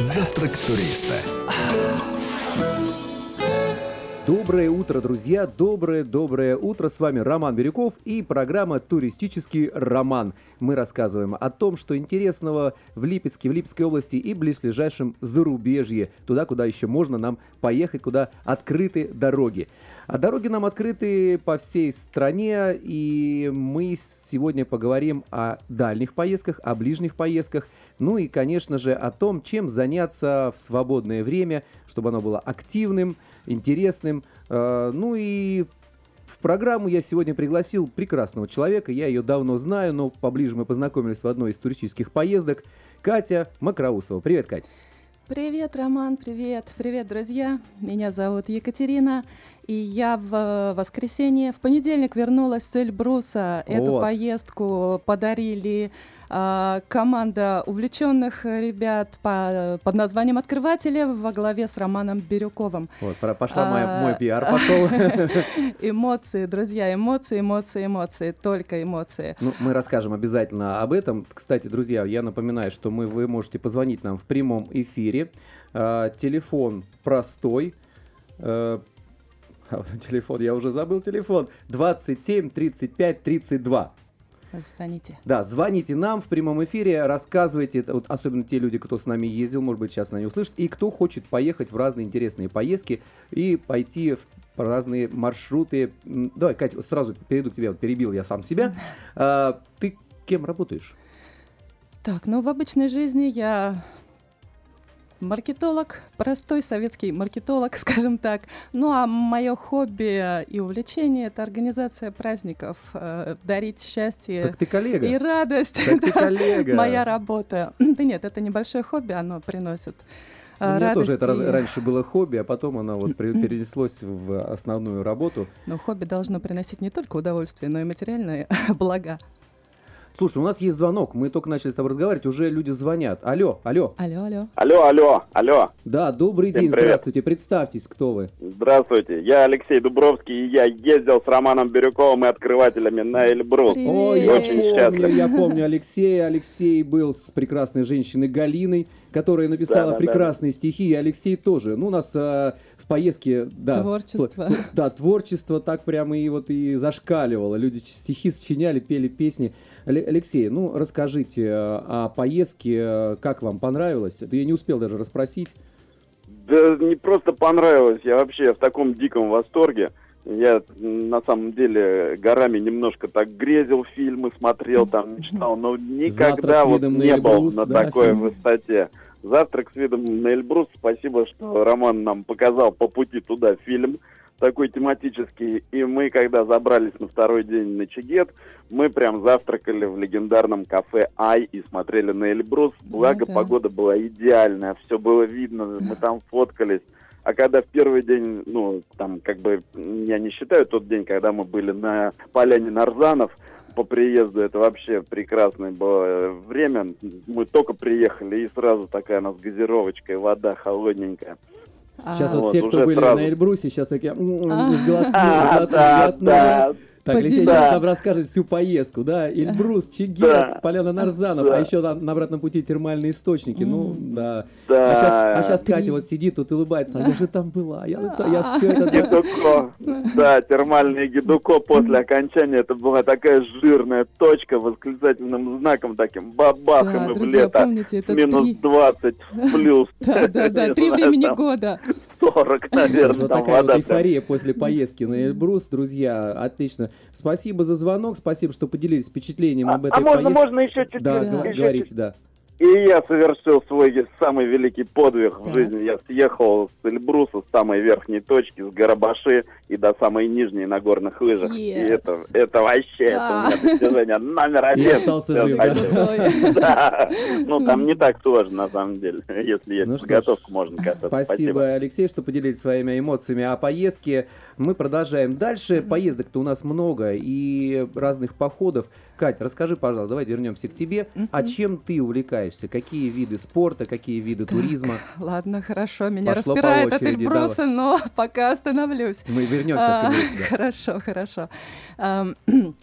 Завтрак туриста. Доброе утро, друзья! Доброе-доброе утро! С вами Роман Бирюков и программа «Туристический роман». Мы рассказываем о том, что интересного в Липецке, в Липецкой области и близлежащем зарубежье. Туда, куда еще можно нам поехать, куда открыты дороги. А дороги нам открыты по всей стране, и мы сегодня поговорим о дальних поездках, о ближних поездках, ну и, конечно же, о том, чем заняться в свободное время, чтобы оно было активным, интересным. Э, Ну и в программу я сегодня пригласил прекрасного человека. Я ее давно знаю, но поближе мы познакомились в одной из туристических поездок. Катя Макроусова. Привет, Кать. Привет, Роман, привет, привет, друзья. Меня зовут Екатерина, и я в э, воскресенье, в понедельник вернулась с Эльбруса. Эту Вот. поездку подарили команда увлеченных ребят по- под названием «Открыватели» во главе с Романом Бирюковым. Вот, пошла моя, А, мой пиар пошел. Эмоции, друзья, эмоции, эмоции, эмоции, только эмоции. Ну, мы расскажем обязательно об этом. Кстати, друзья, я напоминаю, что мы, вы можете позвонить нам в прямом эфире. А, телефон простой. Э, телефон, я уже забыл телефон. 27 35 32. Звоните. Да, звоните нам в прямом эфире, рассказывайте, вот особенно те люди, кто с нами ездил, может быть, сейчас они услышат, и кто хочет поехать в разные интересные поездки и пойти в разные маршруты. Давай, Катя, вот сразу перейду к тебе, вот перебил я сам себя. А, ты кем работаешь? Так, ну в обычной жизни я маркетолог, простой советский маркетолог, скажем так. Ну а мое хобби и увлечение это организация праздников, э, дарить счастье Так ты коллега. и радость. Так ты Да, коллега. Моя работа. Да нет, это небольшое хобби, оно приносит. У э, меня тоже это раньше было хобби, а потом оно вот перенеслось в основную работу. Но хобби должно приносить не только удовольствие, но и материальные блага. Слушай, у нас есть звонок, мы только начали с тобой разговаривать, уже люди звонят. Алло, алло. Алло, алло. Алло, алло, алло. Да, добрый Всем день, привет. здравствуйте, представьтесь, кто вы. Здравствуйте, я Алексей Дубровский, и я ездил с Романом Бирюковым и открывателями на Эльбрус. Привет. Ой, я Очень помню, счастлив. я помню Алексея. Алексей был с прекрасной женщиной Галиной, которая написала Да-да-да. прекрасные стихи, и Алексей тоже. Ну, у нас а, в поездке, да. Творчество. тв- Да, творчество так прямо и вот и зашкаливало. Люди стихи сочиняли, пели песни. Але- Алексей, ну, расскажите э, о поездке, как вам понравилось? Это Я не успел даже расспросить. Да не просто понравилось, я вообще в таком диком восторге. Я на самом деле горами немножко так грезил, фильмы смотрел, там мечтал, но никогда «Завтрак с вот не был Эльбрус», на да, такой фильм? высоте. Завтрак с видом на Эльбрус. Спасибо, что Роман нам показал по пути туда фильм такой тематический. И мы, когда забрались на второй день на Чигет, мы прям завтракали в легендарном кафе Ай и смотрели на Эльбрус. Благо, да. погода была идеальная, все было видно, мы там фоткались. А когда в первый день, ну, там, как бы, я не считаю тот день, когда мы были на поляне Нарзанов, по приезду это вообще прекрасное было время. Мы только приехали, и сразу такая у нас газировочка и вода холодненькая. Сейчас А, вот вот, все, кто были сразу. на Эльбрусе, сейчас такие сглотнули, А, сглотнули, да, сглотнули. да. Так, Алексей Поделись. сейчас Да. нам расскажет всю поездку, да, Эльбрус, Чигет, Да. Поляна Нарзанов, Да. а еще на, на обратном пути термальные источники, ну, да. Да. А сейчас, а Три. Катя вот сидит тут и улыбается, а я же там была, я, я все это... да. Гидуко. Да, термальный гидуко после окончания. Это была такая жирная точка восклицательным знаком таким. Бабах, и Да, мы в лето. помните, это Минус три. 20 плюс. Да, да, да, три времени года. 40, наверное, Вот такая вот эйфория после поездки на Эльбрус, друзья, отлично. Спасибо за звонок, спасибо, что поделились впечатлением А об этой а можно, поездке. можно еще чуть-чуть? Да, говорите, да. И я совершил свой самый великий подвиг в жизни. Я съехал с Эльбруса, с самой верхней точки, с Гарабаши и до самой нижней на горных лыжах. И Yes. это, это вообще это у меня достижение номер один. И остался жив, спасибо. да? Да. Ну, там не так сложно, на самом деле. Если есть Ну что ж, подготовка, можно кататься. Спасибо, Алексей, что поделились своими эмоциями о поездке. Мы продолжаем дальше. Поездок-то у нас много и разных походов. Кать, расскажи, пожалуйста, давай вернемся к тебе. А чем ты увлекаешься? Увлекаешься? Какие виды спорта, какие виды туризма? Ладно, хорошо, меня Пошло по распирает от очереди, Эльбруса, но пока остановлюсь. Мы вернемся А, к Эльбрусу, да. Хорошо, хорошо.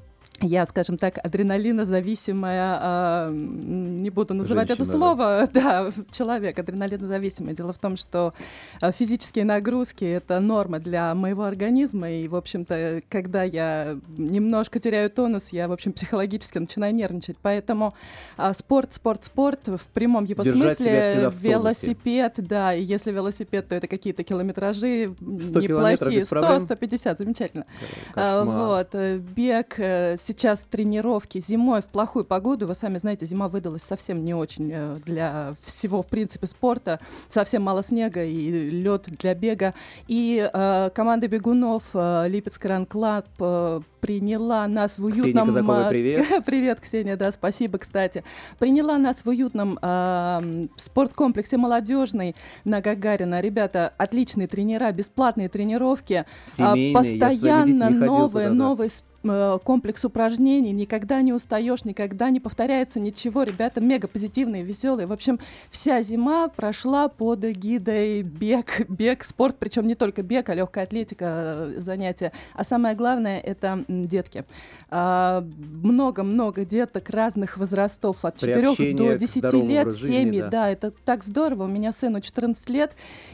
Я, скажем так, адреналинозависимая, м, не буду называть это Женщина, да. слово, да, человек адреналинозависимый. Дело в том, что а, физические нагрузки — это норма для моего организма, и, в общем-то, когда я немножко теряю тонус, я, в общем, психологически начинаю нервничать. Поэтому а, спорт, спорт, спорт в прямом его Держать смысле, велосипед, да, и если велосипед, то это какие-то километражи 100 километров неплохие, без проблем? 100-150, замечательно. Кошмар. Вот, э, бег, э, сейчас тренировки зимой в плохую погоду. Вы сами знаете, зима выдалась совсем не очень э, для всего, в принципе, спорта. Совсем мало снега и лед для бега. И э, команда бегунов э, Липецк Run Club э, приняла нас в Ксения уютном... Казаковой, э, привет. Привет, Ксения, да, спасибо, кстати. Приняла нас в уютном э, спорткомплексе «Молодежный» на Гагарина. Ребята, отличные тренера, бесплатные тренировки. А, Семейные, постоянно ходил новые, туда, да. новый с- э, комплекс упражнений, никогда не устаешь, никогда не повторяется ничего. Ребята мега позитивные, веселые. В общем, вся зима прошла под эгидой бег, бег, спорт, причем не только бег, а легкая атлетика, э, занятия. А самое главное это детки. А, Много-много деток разных возрастов, от 4 Приобщение до к 10 здоровому лет, семьи, да. да, это так здорово. У меня сыну 14 лет,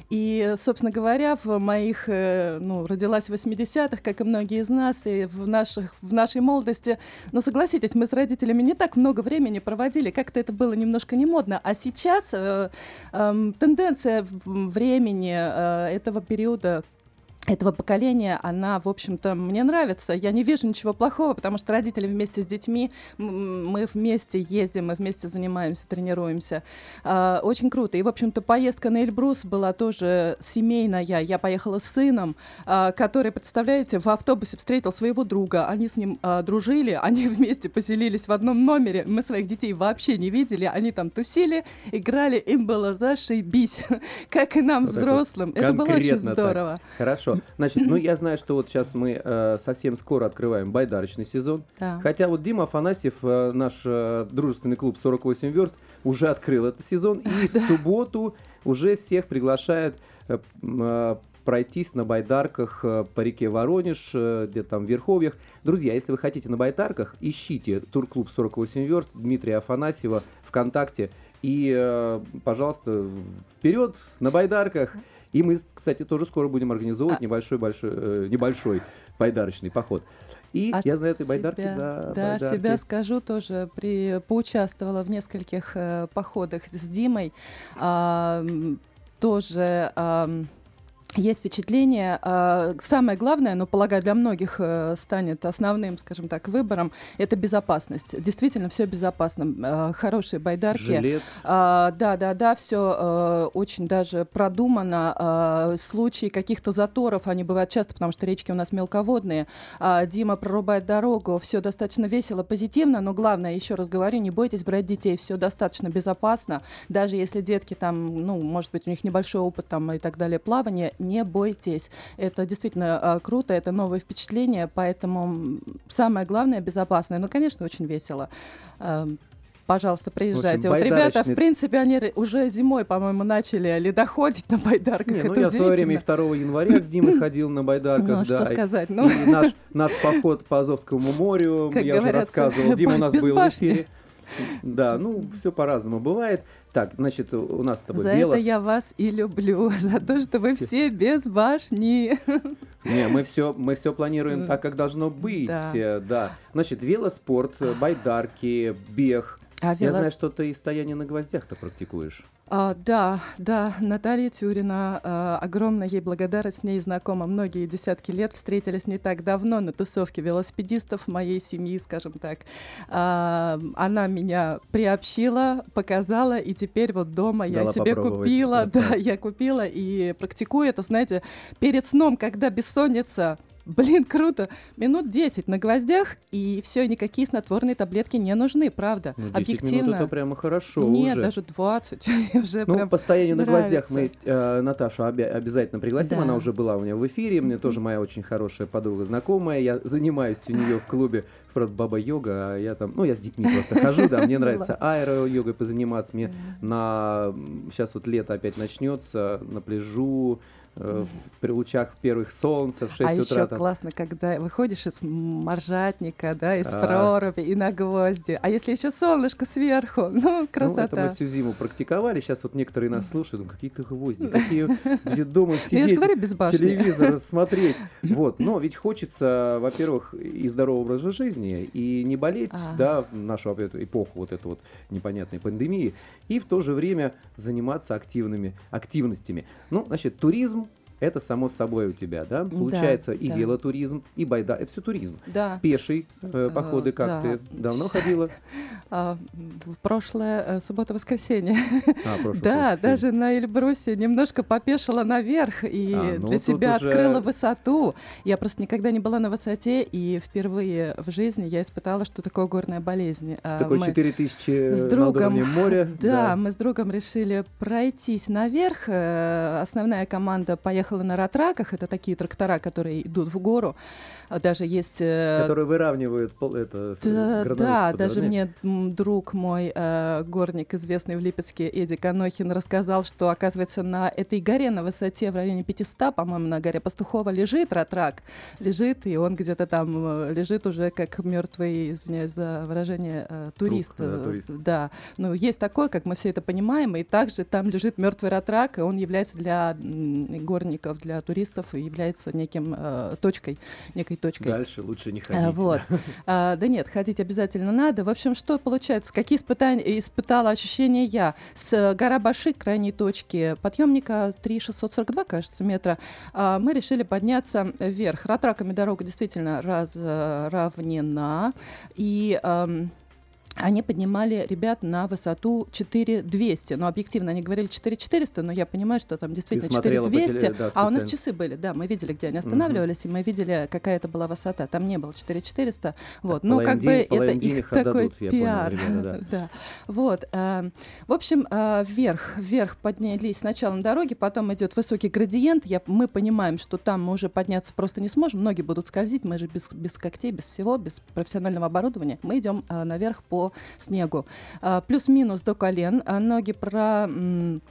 и, собственно говоря, в моих, э, ну, родилась в 80-х, как и многие из нас, и в, наших, в нашей молодости, ну, согласитесь, мы с родителями не так много времени проводили, как-то это было немножко не модно, а сейчас э, эм, тенденция времени э, этого периода этого поколения, она, в общем-то, мне нравится. Я не вижу ничего плохого, потому что родители вместе с детьми, мы вместе ездим, мы вместе занимаемся, тренируемся. А, Очень круто. И, в общем-то, поездка на Эльбрус была тоже семейная. Я поехала с сыном, а, который, представляете, в автобусе встретил своего друга. Они с ним а, дружили, они вместе поселились в одном номере. Мы своих детей вообще не видели. Они там тусили, играли, им было зашибись, как и нам, Вот взрослым. Это было очень конкретно так. здорово. Значит, ну я знаю, что вот сейчас мы э, совсем скоро открываем байдарочный сезон. Да. Хотя вот Дима Афанасьев, э, наш э, дружественный клуб 48 верст, уже открыл этот сезон. И в субботу уже всех приглашает э, э, пройтись на байдарках э, по реке Воронеж, э, где там в Верховьях. Друзья, если вы хотите на байдарках, ищите турклуб 48 верст Дмитрия Афанасьева ВКонтакте. И, э, пожалуйста, вперед на байдарках. И мы, кстати, тоже скоро будем организовывать А- небольшой, большой, э, небольшой байдарочный поход. И От я на этой байдарке, себя- да, Да, от байдарке. себя скажу тоже, при, поучаствовала в нескольких э, походах с Димой. М, тоже ам, есть впечатление. а, самое главное, но, полагаю, для многих э, станет основным, скажем так, выбором, это безопасность. Действительно, все безопасно. А, хорошие байдарки. Жилет. А, да, да, да, все очень даже продумано. А, в случае каких-то заторов, они бывают часто, потому что речки у нас мелководные. А, Дима прорубает дорогу, все достаточно весело, позитивно, но главное, еще раз говорю, не бойтесь брать детей, все достаточно безопасно. Даже если детки там, ну, может быть, у них небольшой опыт там и так далее плавания, не бойтесь. Это действительно а, круто, это новые впечатления, поэтому самое главное безопасное. Ну, конечно, очень весело. А, Пожалуйста, приезжайте. вот ребята, в принципе, они уже зимой, по-моему, начали ледоходить на байдарках. Не, ну Это я в свое время и удивительно. 2 января с Димой ходил на байдарках, Ну, а да. что и- сказать? Ну, И наш, наш поход по Азовскому морю, Как я уже рассказывал. Дима у нас был в эфире. Да, ну, все по-разному бывает. Так, значит, у нас с тобой за велос- это я вас и люблю, за то, что вы Все. без башни. Не, мы все, мы все планируем так, как должно быть. да. да. Значит, велоспорт, байдарки, бег. А Я велос- знаю, что ты и стояние на гвоздях-то практикуешь. А, да, да, Наталья Тюрина, а, огромная ей благодарность, с ней знакома многие десятки лет, встретились не так давно на тусовке велосипедистов моей семьи, скажем так. А, она меня приобщила, показала, и теперь вот дома я Дала себе попробовать. купила, Да. да, я купила и практикую это, знаете, перед сном, когда бессонница, блин, круто. Минут 10 на гвоздях, и все, никакие снотворные таблетки не нужны, правда. Ну, 10 Объективно. минут это прямо хорошо Нет, уже. даже 20. уже Ну, по стоянию на гвоздях мы э, Наташу обя- обязательно пригласим. Да. Она уже была у меня в эфире. Мне тоже моя очень хорошая подруга знакомая. Я занимаюсь у нее в клубе, правда, баба йога, а я там, ну, я с детьми просто хожу, да, мне нравится аэро-йогой позаниматься. Мне на сейчас вот лето опять начнется на пляжу в при лучах первых солнца в 6 А утра. еще там. классно, когда выходишь из моржатника, да, из А. проруби и на гвозди. А если еще солнышко сверху, ну, Ну, это красота. мы всю зиму практиковали. Сейчас вот некоторые нас слушают, ну, какие-то гвозди, какие где дома сидеть. говорю, без башни. телевизор смотреть. Вот, но ведь хочется, во-первых, и здорового образа жизни, и не болеть, А. да, в нашу эпоху вот этой вот непонятной пандемии, и в то же время заниматься активными активностями. Ну, значит, туризм это само собой у тебя, да? Получается и да. велотуризм, и байда, это все туризм. Да. Пеший э, походы, как да. ты давно ходила? А, в прошлое э, суббота-воскресенье. А, прошлое Да, даже на Эльбрусе немножко попешила наверх и А, ну для себя уже- открыла высоту. Я просто никогда не была на высоте, и впервые в жизни я испытала, что такое горная болезнь. А, Такой мы 4000 с другом, уровнем моря. Да, мы с другом решили пройтись наверх. Э, Основная команда поехала на ратраках. Это такие трактора, которые идут в гору. А Даже есть... э, Которые выравнивают пол- это, да, да, даже мне друг мой, э, горник, известный в Липецке, Эдди Канохин, рассказал, что, оказывается, на этой горе на высоте в районе 500, по-моему, на горе Пастухова лежит ратрак, лежит, и он где-то там э, лежит уже как мертвый, извиняюсь за выражение, э, турист. да, э, турист. Да, ну есть такое, как мы все это понимаем, и также там лежит мертвый ратрак, и он является для м, горников, для туристов, и является неким э, точкой, некой точкой. Дальше лучше не А, ходить. Вот. А, да нет, ходить обязательно надо. В общем, что получается? Какие испытания испытала ощущения я? С э, гора Баши, крайней точки подъемника 3642, кажется, метра, а, мы решили подняться вверх. Ратраками дорога действительно разравнена. И ам, они поднимали ребят на высоту 4200. Но объективно они говорили 4400, но я понимаю, что там действительно смотрела по теле- 4200. да, а у нас часы были, да, мы видели, где они останавливались, и мы видели, какая это была высота. Там не было 4400. Вот. Ну, как бы это их такой отдадут, я понял, пиар. ребята, да. Вот. а, В общем, а, вверх, вверх поднялись сначала на дороге, потом идет высокий градиент. Я, мы понимаем, что там мы уже подняться просто не сможем. Ноги будут скользить, мы же без, без когтей, без всего, без профессионального оборудования. Мы идем а, наверх по снегу. А, Плюс-минус до колен. а, Ноги про...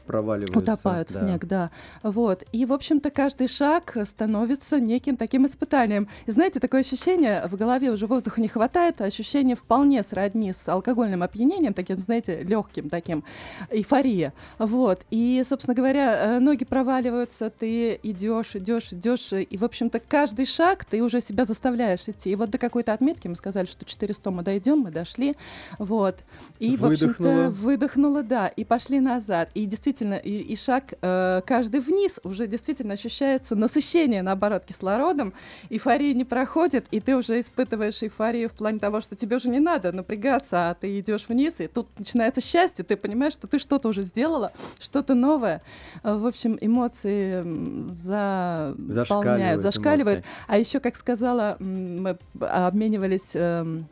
Проваливаются. Утопают в да. снег, да. Вот. И, в общем-то, каждый шаг становится неким таким испытанием. И знаете, такое ощущение, в голове уже воздуха не хватает, а ощущение вполне сродни с алкогольным опьянением, таким, знаете, легким таким, эйфория. Вот. И, собственно говоря, э, ноги проваливаются, ты идешь, идешь, идешь, и, в общем-то, каждый шаг ты уже себя заставляешь идти. И вот до какой-то отметки мы сказали, что 400 мы дойдем, мы дошли, вот. И, в общем-то, Выдохнула. выдохнула, да, и пошли назад. И действительно, и, и шаг э, каждый вниз уже действительно ощущается насыщение, наоборот, кислородом. Эйфория не проходит, и ты уже испытываешь эйфорию в плане того, что тебе уже не надо напрягаться, а ты идешь вниз, и тут начинается счастье, ты понимаешь, что ты что-то уже сделала, что-то новое. Э, В общем, эмоции за... Зашкаливают зашкаливают. эмоции. А еще, как сказала, мы обменивались эм,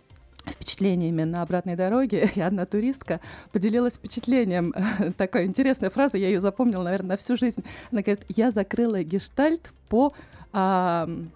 впечатлениями на обратной дороге, и одна туристка поделилась впечатлением. Такая интересная фраза, я ее запомнила, наверное, на всю жизнь. Она говорит, я закрыла гештальт по ам,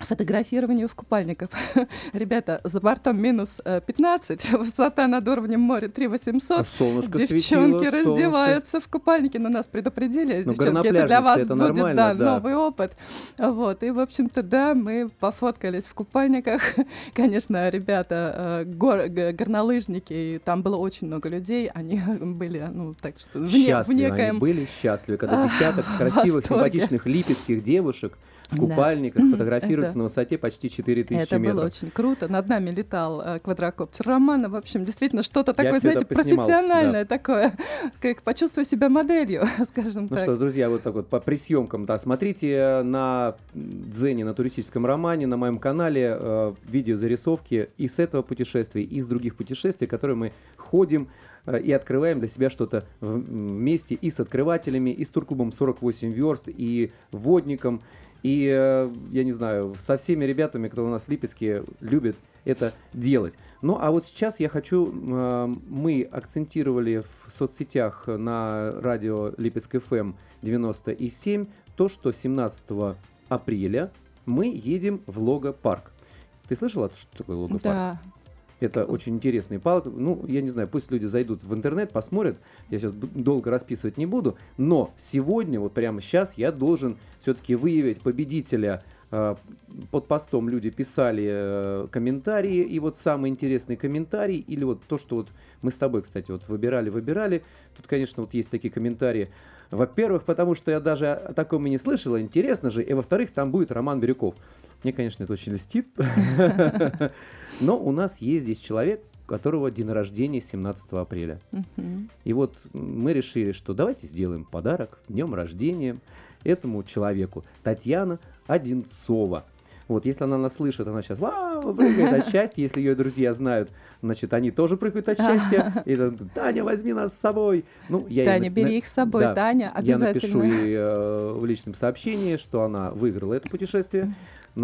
фотографированию в купальниках. Ребята, за бортом минус э, 15, высота над уровнем моря 3800. А солнышко Девчонки светило, солнышко. раздеваются в купальнике, но нас предупредили. Ну, Девчонки, это для вас это будет да, да. новый опыт. Вот. И, в общем-то, да, мы пофоткались в купальниках. Конечно, ребята, э, гор- горнолыжники, и там было очень много людей, они были, ну, так что, в, не- в Счастливы, некоем... они были счастливы, когда десяток красивых, симпатичных липецких девушек в Да. купальниках фотографируются Это- на высоте почти 4000 Это метров. было очень круто. Над нами летал э, квадрокоптер Романа. В общем, действительно, что-то такое, это знаете, поснимал, профессиональное такое. Как почувствуй себя моделью, скажем Ну так. что, друзья, вот так вот по присъемкам, да, смотрите на Дзене, на туристическом романе, на моем канале э, видеозарисовки и с этого путешествия, и из других путешествий, которые мы ходим э, и открываем для себя что-то вместе и с открывателями, и с турклубом 48 верст, и водником, и, э, я не знаю, со всеми ребятами, кто у нас в Липецке любит это делать. Ну, а вот сейчас я хочу, э, мы акцентировали в соцсетях на радио Липецк ФМ 97 то, что 17 апреля мы едем в Лого-парк. Ты слышала, что такое Лого-парк? Да, Это очень интересный парк. Ну, я не знаю, пусть люди зайдут в интернет, посмотрят. Я сейчас долго расписывать не буду. Но сегодня, вот прямо сейчас, я должен все-таки выявить победителя. Э, Под постом люди писали э, комментарии, и вот самый интересный комментарий, или вот то, что вот мы с тобой, кстати, вот выбирали, выбирали. Тут, конечно, вот есть такие комментарии. Во-первых, потому что я даже о таком и не слышала, интересно же. И во-вторых, там будет Роман Бирюков. Мне, конечно, это очень льстит. Но у нас есть здесь человек, у которого день рождения 17 апреля. И вот мы решили, что давайте сделаем подарок днем рождения этому человеку. Татьяна Одинцова. Вот, если она нас слышит, она сейчас вау, прыгает от счастья. Если ее друзья знают, значит, они тоже прыгают от счастья. И Таня, возьми нас с собой. Ну, я ей Таня, на- бери на- их с собой, да. Таня, Я напишу обязательно. ей э, в личном сообщении, что она выиграла это путешествие.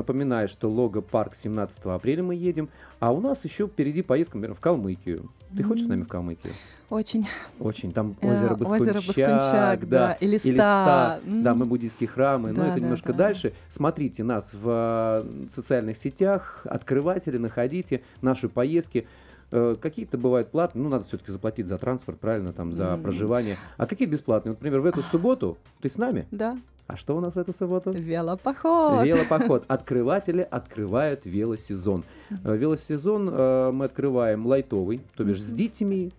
Напоминаю, что Лого Парк 17 апреля мы едем. А у нас еще впереди поездка, например, в Калмыкию. Ты хочешь с нами в Калмыкию? Очень. Очень. Там Э, озеро озеро Баскунчак, да, и листа. листа. Да, мы буддийские храмы. Но Да, это да, немножко да. дальше. Смотрите нас в э, социальных сетях, открыватели, находите наши поездки. Э, Какие-то бывают платные, ну, надо все-таки заплатить за транспорт, правильно, там, за М. проживание. А какие бесплатные? Вот, например, в эту субботу ты с нами? Да, А что у нас в эту субботу? велопоход. Велопоход. Открыватели открывают велосезон. Э, Велосезон э, мы открываем лайтовый, то бишь с детьми,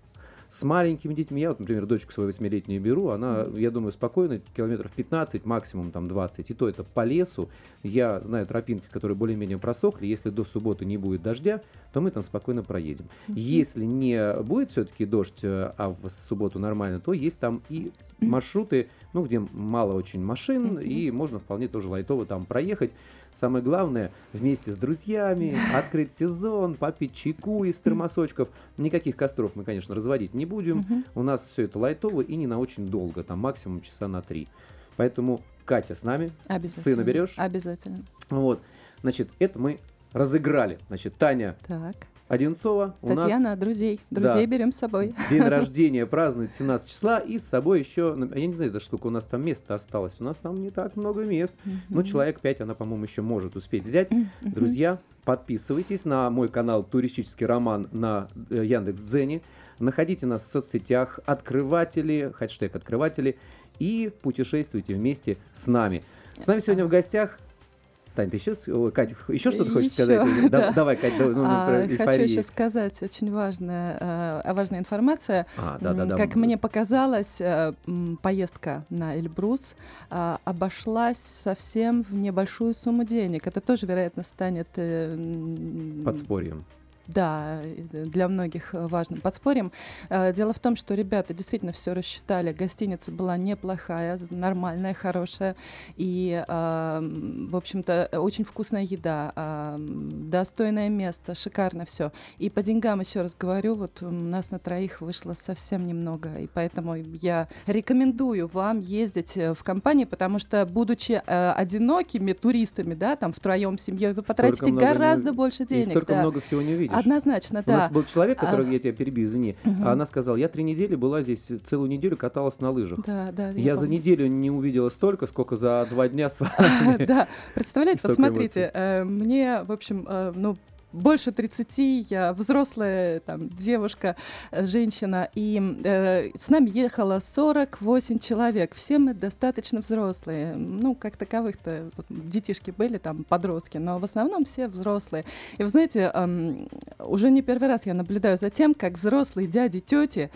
с маленькими детьми. Я вот, например, дочку свою восьмилетнюю беру, она, я думаю, спокойно, километров 15, максимум там 20. И то это по лесу. Я знаю тропинки, которые более-менее просохли. Если до субботы не будет дождя, то мы там спокойно проедем. Если не будет все-таки дождь, э, а в субботу нормально, то есть там и маршруты, ну, где мало очень машин, и можно вполне тоже лайтово там проехать. Самое главное, вместе с друзьями открыть сезон, попить чайку из термосочков. Никаких костров мы, конечно, разводить не будем. У нас все это лайтово и не на очень долго, там максимум часа на три. Поэтому Катя с нами. Обязательно. Сына берешь? Обязательно. Вот. Значит, это мы разыграли. Значит, Таня Так. Одинцова у Татьяна, нас друзей. Да. Друзей берем с собой. день рождения празднует 17 числа, и с собой еще, ну, я не знаю, даже сколько у нас там места осталось, у нас там не так много мест, но Мгм. человек 5 она, по-моему, еще может успеть взять. Друзья, подписывайтесь на мой канал «Туристический роман» на э, Яндекс.Дзене, находите нас в соцсетях «Открыватели», хэштег «Открыватели», и путешествуйте вместе с нами. С нами сегодня в гостях Тань, ты еще, Катя, еще что-то хочешь Еще, сказать? Да- да. Давай, Катя, давай, ну, А, про хочу эйфорию. еще сказать очень важная, э, важная информация. А, да, да, да. Как мне показалось, э, поездка на Эльбрус а, обошлась совсем в небольшую сумму денег. Это тоже, вероятно, станет э, Подспорьем. Да, для многих э, важным подспорьем. Э, Дело в том, что ребята действительно все рассчитали. Гостиница была неплохая, нормальная, хорошая. И, в общем-то, э, очень вкусная еда, достойное место, шикарно все. И по деньгам, еще раз говорю, вот у нас на троих вышло совсем немного. И поэтому я рекомендую вам ездить в компании, потому что, будучи одинокими туристами, да, там втроем семьей, вы потратите много не- гораздо больше И денег. столько да. много всего не увидишь. Однозначно, У нас да. был человек, А- который, я тебя перебью, извини, а она сказала, я три недели была здесь, целую неделю каталась на лыжах. Да, да, Я за помню. неделю не увидела столько, сколько за два дня с вами. Да, представляете, вот смотрите, э, мне, в общем, э, ну, больше 30, я взрослая там девушка, э, женщина, и э, с нами ехало 48 человек. Все мы достаточно взрослые. Ну, как таковых-то вот, детишки были, там, подростки, но в основном все взрослые. И вы знаете, эм, уже не первый раз я наблюдаю за тем, как взрослые дяди, тети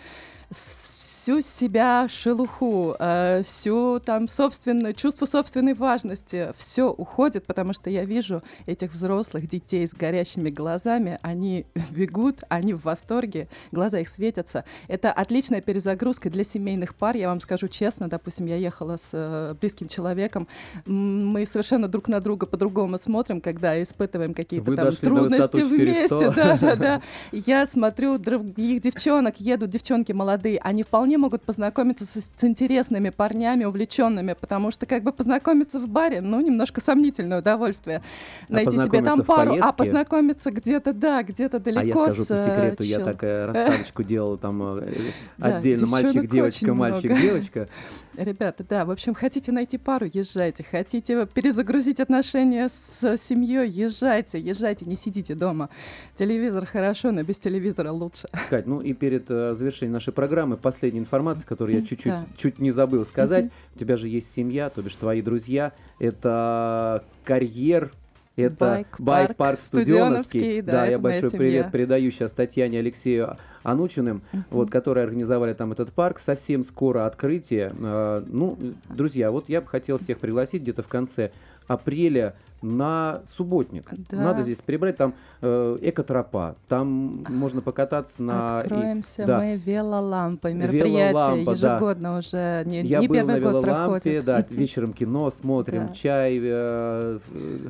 всю себя шелуху, э, всю там собственное чувство собственной важности, все уходит, потому что я вижу этих взрослых детей с горящими глазами, они бегут, они в восторге, глаза их светятся. Это отличная перезагрузка для семейных пар, я вам скажу честно, допустим, я ехала с э, близким человеком, мы совершенно друг на друга по-другому смотрим, когда испытываем какие-то там трудности вместе. Да, да, да. Я смотрю других девчонок, едут девчонки молодые, они вполне могут познакомиться с, с интересными парнями, увлеченными, потому что как бы познакомиться в баре, ну, немножко сомнительное удовольствие. А Найти себе там пару, а познакомиться где-то, да, где-то далеко. А я скажу по секрету, я так рассадочку делал там э, отдельно мальчик-девочка, мальчик-девочка. Ребята, да, в общем, хотите найти пару, езжайте. Хотите перезагрузить отношения с семьей, езжайте, езжайте, не сидите дома. Телевизор хорошо, но без телевизора лучше. Кать, ну и перед uh, завершением нашей программы последняя информация, которую я чуть-чуть да. чуть не забыл сказать. Mm-hmm. У тебя же есть семья, то бишь твои друзья. Это карьер это байк-парк Студеновский. Да, да я большой семья. привет передаю сейчас Татьяне Алексею Анучиным, uh-huh. вот, которые организовали там этот парк. Совсем скоро открытие. А, ну, друзья, вот я бы хотел всех пригласить где-то в конце апреля на субботник. Да. Надо здесь прибрать, там э, экотропа, там можно покататься на... Откроемся и, да. мы велолампой, мероприятие Велолампа, ежегодно да. уже, не, Я не был первый на год велолампе, да, вечером кино смотрим, да. чай, э,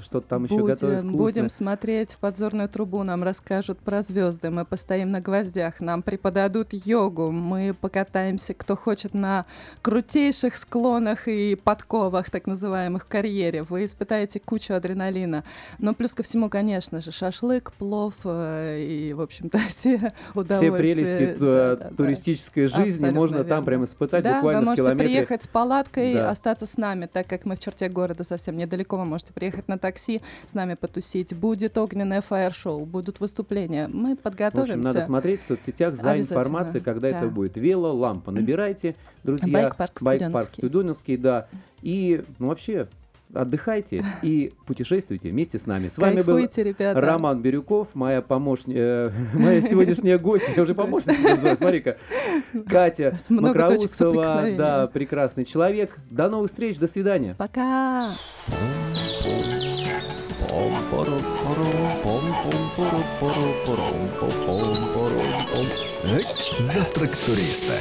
что-то там будем, еще готовят вкусно. Будем смотреть в подзорную трубу, нам расскажут про звезды, мы постоим на гвоздях, нам преподадут йогу, мы покатаемся, кто хочет, на крутейших склонах и подковах, так называемых, карьере. Вы испытаете кучу адреналина. Но плюс ко всему, конечно же, шашлык, плов э, и, в общем-то, все удовольствия. Все прелести да, да, туристической да. жизни можно верно. там прямо испытать да, буквально вы можете в километре. приехать с палаткой, да. остаться с нами, так как мы в черте города совсем недалеко. Вы можете приехать на такси, с нами потусить. Будет огненное фаер-шоу, будут выступления. Мы подготовимся. В общем, надо смотреть в соцсетях за информацией, когда да. это будет. Вело, лампа. Набирайте, друзья. Байк-парк Байк Студеновский, да. И, ну, вообще, отдыхайте и путешествуйте вместе с нами. С вами был ребята. Роман Бирюков, моя помощница, э, моя сегодняшняя гостья, я уже помощница называю, смотри-ка, Катя Макроусова, да, прекрасный человек. До новых встреч, до свидания. Пока. Завтрак туриста.